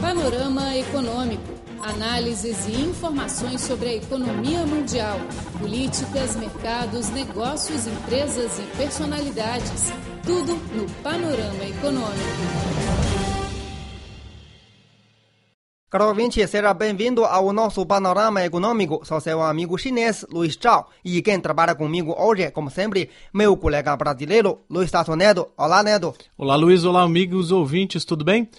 Panorama Econômico. Análises e informações sobre a economia mundial, políticas, mercados, negócios, empresas e personalidades. Tudo no Panorama Econômico. Caro ouvinte, seja bem-vindo ao nosso panorama econômico. Sou seu amigo chinês, Luiz Zhao. E quem trabalha comigo hoje, como sempre, meu colega brasileiro, Luiz Tasso Neto. Olá, Neto. Olá, Luiz. Olá, amigos ouvintes, tudo bem?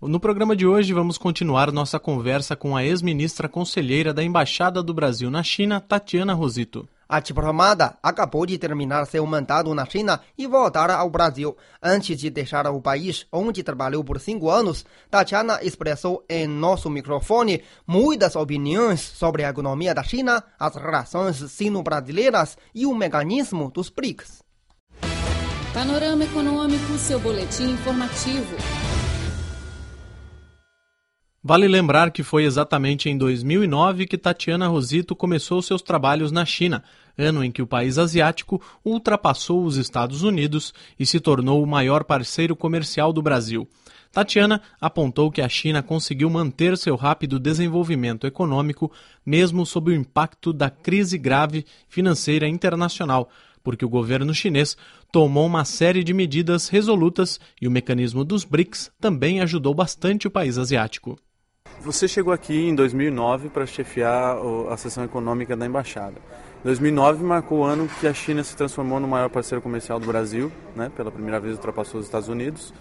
No programa de hoje, vamos continuar nossa conversa com a ex-ministra conselheira da Embaixada do Brasil na China, Tatiana Rosito. A diplomada acabou de terminar seu mandato na China e voltar ao Brasil. Antes de deixar o país, onde trabalhou por cinco anos, Tatiana expressou em nosso microfone muitas opiniões sobre a economia da China, as relações sino-brasileiras e o mecanismo dos BRICS. Panorama Econômico, seu boletim informativo. Vale lembrar que foi exatamente em 2009 que Tatiana Rosito começou seus trabalhos na China, ano em que o país asiático ultrapassou os Estados Unidos e se tornou o maior parceiro comercial do Brasil. Tatiana apontou que a China conseguiu manter seu rápido desenvolvimento econômico mesmo sob o impacto da crise grave financeira internacional, porque o governo chinês tomou uma série de medidas resolutas e o mecanismo dos BRICS também ajudou bastante o país asiático. Você chegou aqui em 2009 para chefiar a seção econômica da embaixada. 2009 marcou o ano que a China se transformou no maior parceiro comercial do Brasil, né? pela primeira vez ultrapassou os Estados Unidos.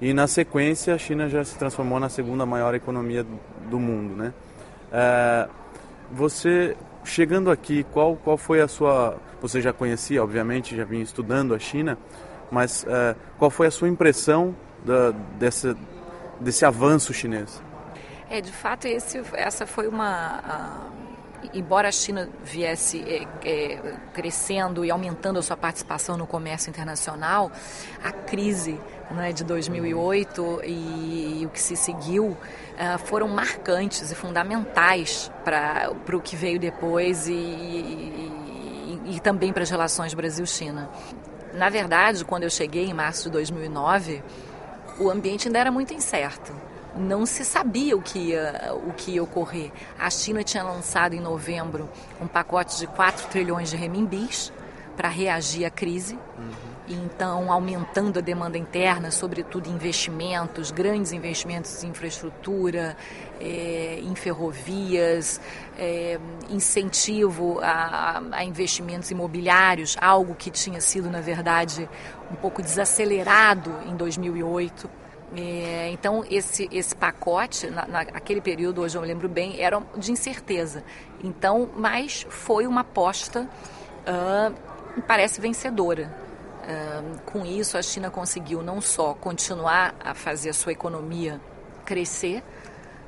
E na sequência a China já se transformou na segunda maior economia do mundo. Né? É, você chegando aqui, qual, qual foi a sua. Você já conhecia, obviamente, já vinha estudando a China, mas é, qual foi a sua impressão da, desse, desse avanço chinês? É, de fato, esse, essa foi uma. embora a China viesse é, é, crescendo e aumentando a sua participação no comércio internacional, a crise né, de 2008 e, e, o que se seguiu uh, foram marcantes e fundamentais para o que veio depois e, e, e também para as relações Brasil-China. Na verdade, quando eu cheguei em março de 2009, o ambiente ainda era muito incerto não se sabia o que ia, o que ia ocorrer. A China tinha lançado em novembro um pacote de 4 trilhões de renminbis para reagir à crise. Uhum. Então, aumentando a demanda interna, sobretudo investimentos, grandes investimentos em infraestrutura, é, em ferrovias, é, incentivo a, a, investimentos imobiliários, algo que tinha sido, na verdade, um pouco desacelerado em 2008. É, então, esse, esse pacote, na, naquele período, hoje eu me lembro bem, era de incerteza. Então, mas foi uma aposta, uh, parece vencedora. Uh, com isso, a China conseguiu não só continuar a fazer a sua economia crescer,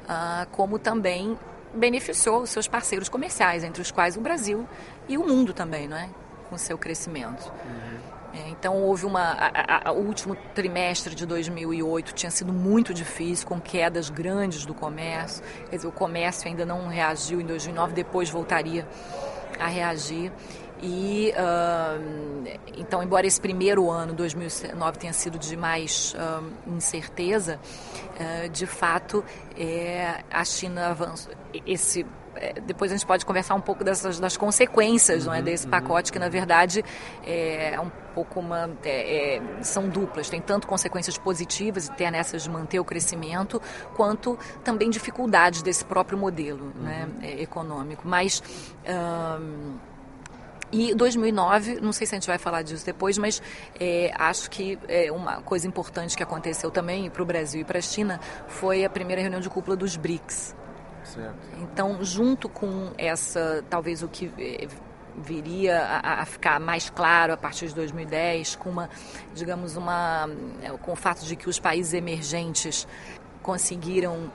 uh, como também beneficiou os seus parceiros comerciais, entre os quais o Brasil e o mundo também, não é? com seu crescimento. Uhum. É, então houve uma. A, a, o último trimestre de 2008 tinha sido muito difícil, com quedas grandes do comércio. Quer dizer, o comércio ainda não reagiu em 2009, depois voltaria a reagir. E uh, então, embora esse primeiro ano, 2009, tenha sido de mais uh, incerteza, uh, de fato, é, a China avançou. Esse depois a gente pode conversar um pouco dessas, das consequências uhum, não é, desse uhum, pacote, que na verdade é, é um pouco uma. É, é, são duplas, tem tanto consequências positivas e ter nessas de manter o crescimento, quanto também dificuldades desse próprio modelo uhum. né, econômico. Mas. e 2009, não sei se a gente vai falar disso depois, mas é, acho que é, uma coisa importante que aconteceu também para o Brasil e para a China foi a primeira reunião de cúpula dos BRICS. Certo. Então, junto com essa, talvez o que eh, viria a, a, ficar mais claro a partir de 2010, com uma, digamos, uma, eh, com o fato de que os países emergentes conseguiram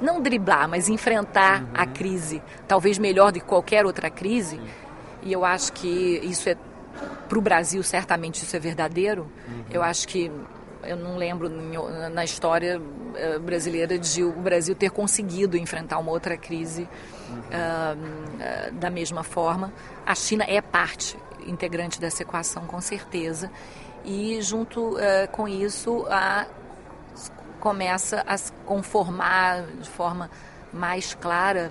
não driblar, mas enfrentar uhum. a crise, talvez melhor do que qualquer outra crise. Sim. E eu acho que isso é para o Brasil certamente isso é verdadeiro. Uhum. Eu acho que eu não lembro na história eh, brasileira de o Brasil ter conseguido enfrentar uma outra crise uh, da mesma forma. A China é parte integrante dessa equação, com certeza. E junto uh, com isso, a começa a se conformar de forma mais clara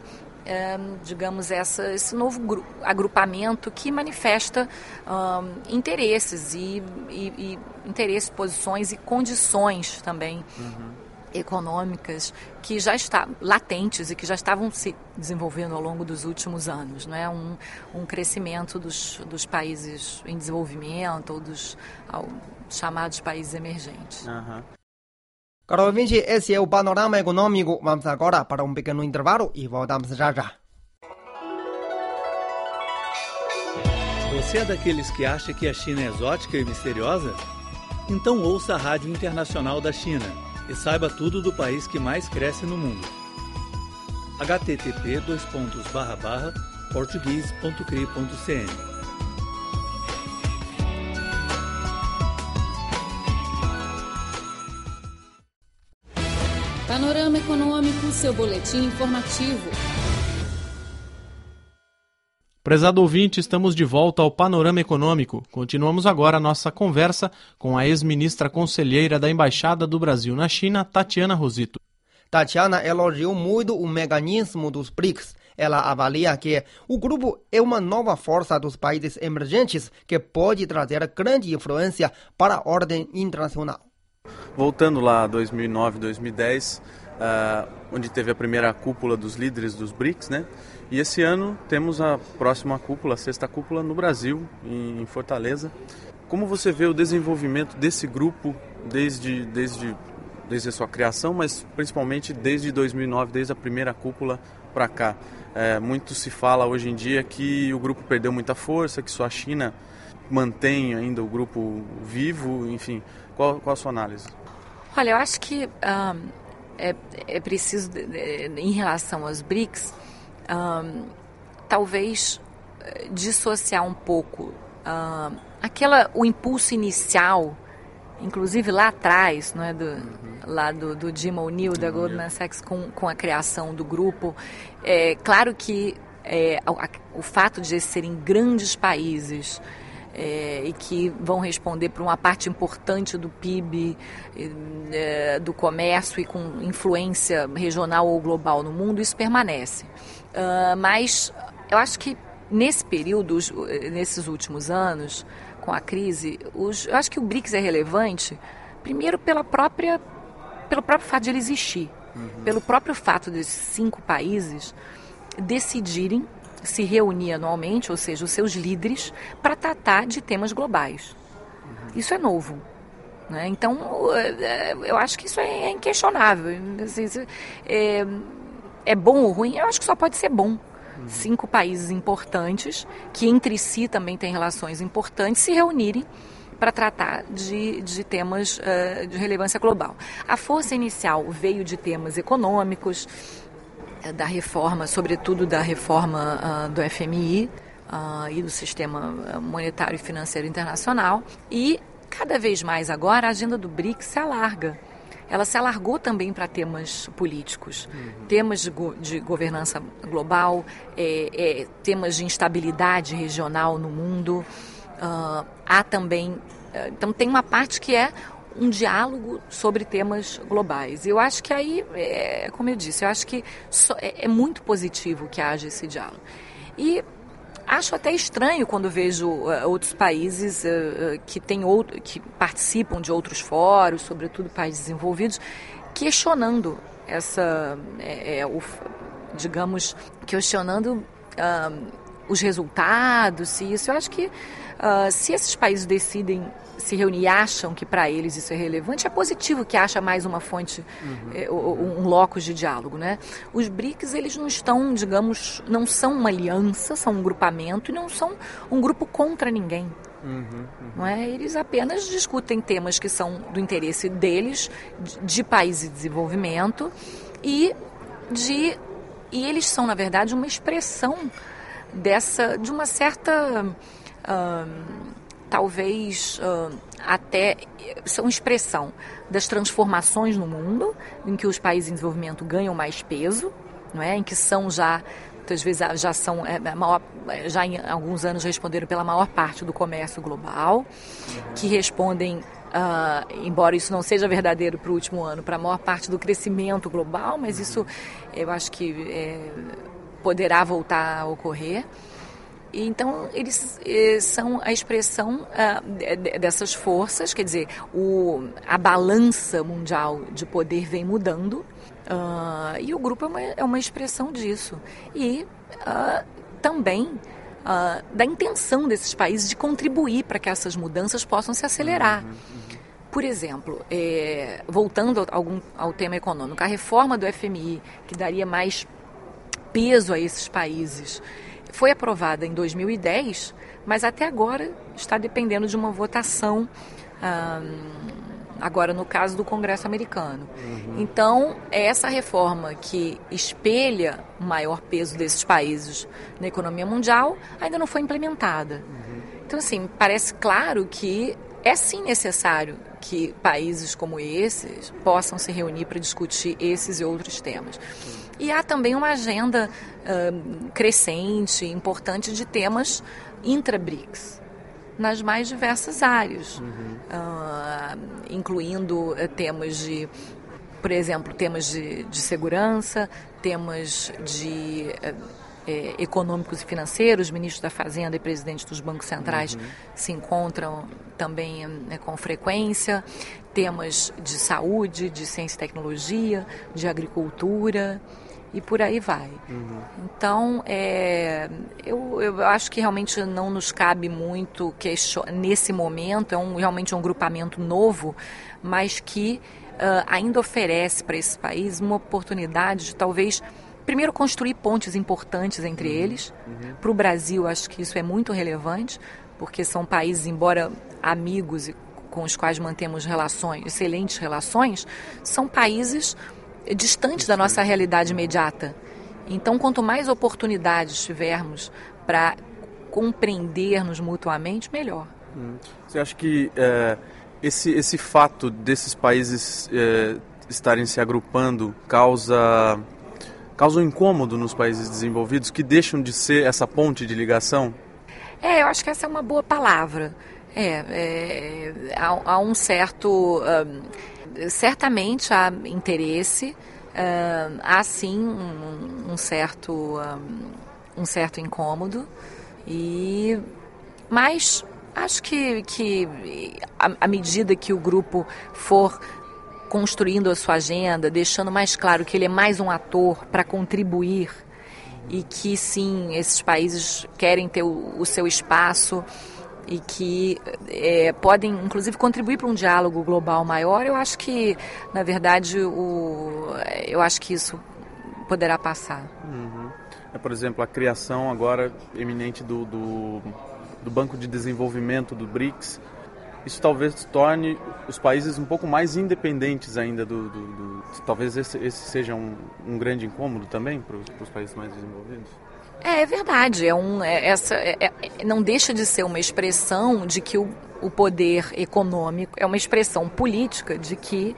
digamos, essa, esse novo agrupamento que manifesta um, interesses e, e, e, interesses, posições e condições também uhum. econômicas que já estão latentes e que já estavam se desenvolvendo ao longo dos últimos anos, não é um, um crescimento dos, dos países em desenvolvimento ou dos ao, chamados países emergentes. Uhum. Caro ouvinte, esse é o Panorama Econômico. Vamos agora para um pequeno intervalo e voltamos já já. Você é daqueles que acha que a China é exótica e misteriosa? Então ouça a Rádio Internacional da China e saiba tudo do país que mais cresce no mundo. http Econômico, seu boletim informativo. Prezado ouvinte, estamos de volta ao Panorama Econômico. Continuamos agora a nossa conversa com a ex-ministra conselheira da Embaixada do Brasil na China, Tatiana Rosito. Tatiana elogiou muito o mecanismo dos BRICS. Ela avalia que o grupo é uma nova força dos países emergentes que pode trazer grande influência para a ordem internacional. Voltando lá a 2009, 2010, uh, onde teve a primeira cúpula dos líderes dos BRICS, né? E esse ano temos a próxima cúpula, a sexta cúpula no Brasil, em Fortaleza. Como você vê o desenvolvimento desse grupo desde, desde, desde a sua criação, mas principalmente desde 2009, desde a primeira cúpula para cá? É, muito se fala hoje em dia que o grupo perdeu muita força, que só a China mantém ainda o grupo vivo, enfim. Qual, qual a sua análise? Olha, eu acho que um, é, é, preciso, em relação aos BRICS, talvez eh, dissociar um pouco aquela, o impulso inicial, inclusive lá atrás, não é, do, uhum. lá do, do Jim O'Neill, da Goldman Sachs, com, com a criação do grupo. É claro que é, o, o fato de eles serem grandes países, é, e que vão responder por uma parte importante do PIB, é, do comércio e com influência regional ou global no mundo, isso permanece. Uh, mas eu acho que nesse período, nesses últimos anos, com a crise, os, eu acho que o BRICS é relevante, primeiro pela própria, pelo próprio fato de ele existir, uhum. pelo próprio fato desses cinco países decidirem se reunir anualmente, ou seja, os seus líderes, para tratar de temas globais. Isso é novo. Né? Então, é, eu acho que isso é inquestionável. É, é bom ou ruim? Eu acho que só pode ser bom. Cinco países importantes, que entre si também têm relações importantes, se reunirem para tratar de, de temas uh, de relevância global. A força inicial veio de temas econômicos, é, da reforma, sobretudo da reforma uh, do FMI uh, ah, e do sistema ah, monetário e financeiro internacional. E cada vez mais agora a agenda do BRICS se alarga. Ela se alargou também para temas políticos, uhum. temas de, go de, governança global, é, é, temas de instabilidade regional no mundo. Uh, há também. Então, tem uma parte que é um diálogo sobre temas globais. Eu acho que aí, é, como eu disse, eu acho que é, é muito positivo que haja esse diálogo. E acho até estranho quando vejo uh, outros países uh, que, tem outro, que participam de outros fóruns, sobretudo países desenvolvidos, questionando essa, é, é, o, digamos, questionando uh, os resultados, isso. Eu acho que se esses países decidem se reunir e acham que para eles isso é relevante, é positivo que acha mais uma fonte, uhum. é, um locus de diálogo, né? Os BRICS, eles não estão, digamos, não são uma aliança, são um grupamento e não são um grupo contra ninguém. Uhum, uhum. Não é? Eles apenas discutem temas que são do interesse deles, de, de país de desenvolvimento e de e eles são na verdade uma expressão dessa de uma certa uh, talvez uh, até são expressão das transformações no mundo, em que os países em desenvolvimento ganham mais peso, não é? Em que são já muitas vezes já são é, maior, já em alguns anos responderam pela maior parte do comércio global, que respondem uh, embora isso não seja verdadeiro para o último ano, para a maior parte do crescimento global, mas isso eu acho que é, poderá voltar a ocorrer. Então, eles eh, são a expressão ah, dessas forças, quer dizer, o, a balança mundial de poder vem mudando ah, e o grupo é uma, é uma expressão disso. E ah, também da intenção desses países de contribuir para que essas mudanças possam se acelerar. Uhum, uhum. Por exemplo, é, voltando ao, ao tema econômico, a reforma do FMI, que daria mais peso a esses países, foi aprovada em 2010, mas até agora está dependendo de uma votação, agora no caso do Congresso americano. Uhum. Então, é essa reforma que espelha o maior peso desses países na economia mundial ainda não foi implementada. Uhum. Então, assim, parece claro que é sim necessário que países como esses possam se reunir para discutir esses e outros temas. E há também uma agenda uh, crescente, importante de temas intra-BRICS nas mais diversas áreas, uhum. uh, incluindo uh, temas de, por exemplo, temas de, de segurança, temas de uh, eh, econômicos e financeiros, ministros da Fazenda e presidentes dos bancos centrais uhum. se encontram também eh, com frequência, temas de saúde, de ciência e tecnologia, de agricultura e por aí vai. Uhum. Então, é, eu, eu acho que realmente não nos cabe muito nesse momento, é um, realmente um grupamento novo, mas que uh, ainda oferece para esse país uma oportunidade de talvez primeiro construir pontes importantes entre uhum. eles. Uhum. Para o Brasil, acho que isso é muito relevante, porque são países, embora amigos e com os quais mantemos relações, excelentes relações, são países distantes da nossa realidade imediata. Então, quanto mais oportunidades tivermos para compreendermos mutuamente, melhor. Hum. Você acha que é, esse, esse fato desses países é, estarem se agrupando causa, causa um incômodo nos países desenvolvidos que deixam de ser essa ponte de ligação? É, eu acho que essa é uma boa palavra. É, é há, há, um certo. Um, certamente há interesse, uh, há sim um, um certo, um, um, certo incômodo, e, mas acho que, que à medida que o grupo for construindo a sua agenda, deixando mais claro que ele é mais um ator para contribuir e que sim, esses países querem ter o, o seu espaço e que é, podem, inclusive, contribuir para um diálogo global maior, eu acho que, na verdade, o, eu acho que isso poderá passar. Uhum. É, por exemplo, a criação agora eminente do, do, do Banco de Desenvolvimento do BRICS, isso talvez torne os países um pouco mais independentes ainda do, do, do talvez esse, esse seja um, um grande incômodo também para os países mais desenvolvidos é, é verdade. É um, é, essa, é, é, não deixa de ser uma expressão de que o, o poder econômico é uma expressão política de que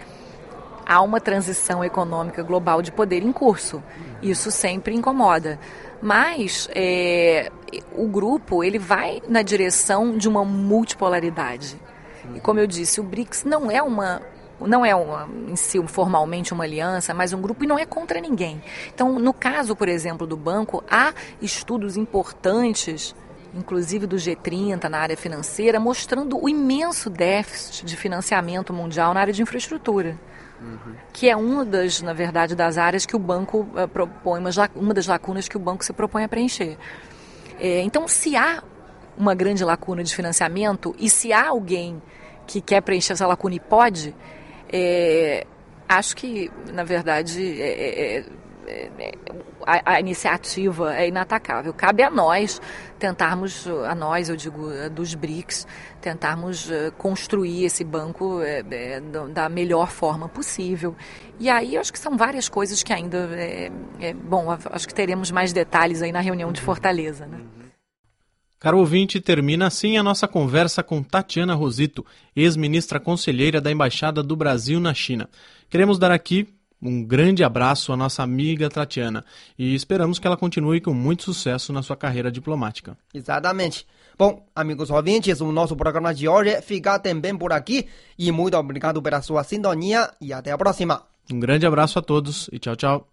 há uma transição econômica global de poder em curso. Isso sempre incomoda. Mas é, o grupo ele vai na direção de uma multipolaridade. E como eu disse, o BRICS não é uma não é uma, em si formalmente uma aliança, mas um grupo e não é contra ninguém. Então, no caso, por exemplo, do banco, há estudos importantes inclusive do G30 na área financeira, mostrando o imenso déficit de financiamento mundial na área de infraestrutura. Uhum. Que é uma das, na verdade, das áreas que o banco uh, propõe, uma, uma das lacunas que o banco se propõe a preencher. É, então, se há uma grande lacuna de financiamento e se há alguém que quer preencher essa lacuna e pode, é, acho que, na verdade, é, é, é, é a, a, iniciativa é inatacável. Cabe a nós tentarmos, a nós, eu digo, dos BRICS, tentarmos eh, construir esse banco é, é, da melhor forma possível. E aí, acho que são várias coisas que ainda. bom, acho que teremos mais detalhes aí na reunião de Fortaleza. Né? Caro ouvinte, termina assim a nossa conversa com Tatiana Rosito, ex-ministra conselheira da Embaixada do Brasil na China. Queremos dar aqui Um grande abraço à nossa amiga Tatiana e esperamos que ela continue com muito sucesso na sua carreira diplomática. Exatamente. Bom, amigos ouvintes, o nosso programa de hoje fica também por aqui e muito obrigado pela sua sintonia e até a próxima. Um grande abraço a todos e tchau, tchau.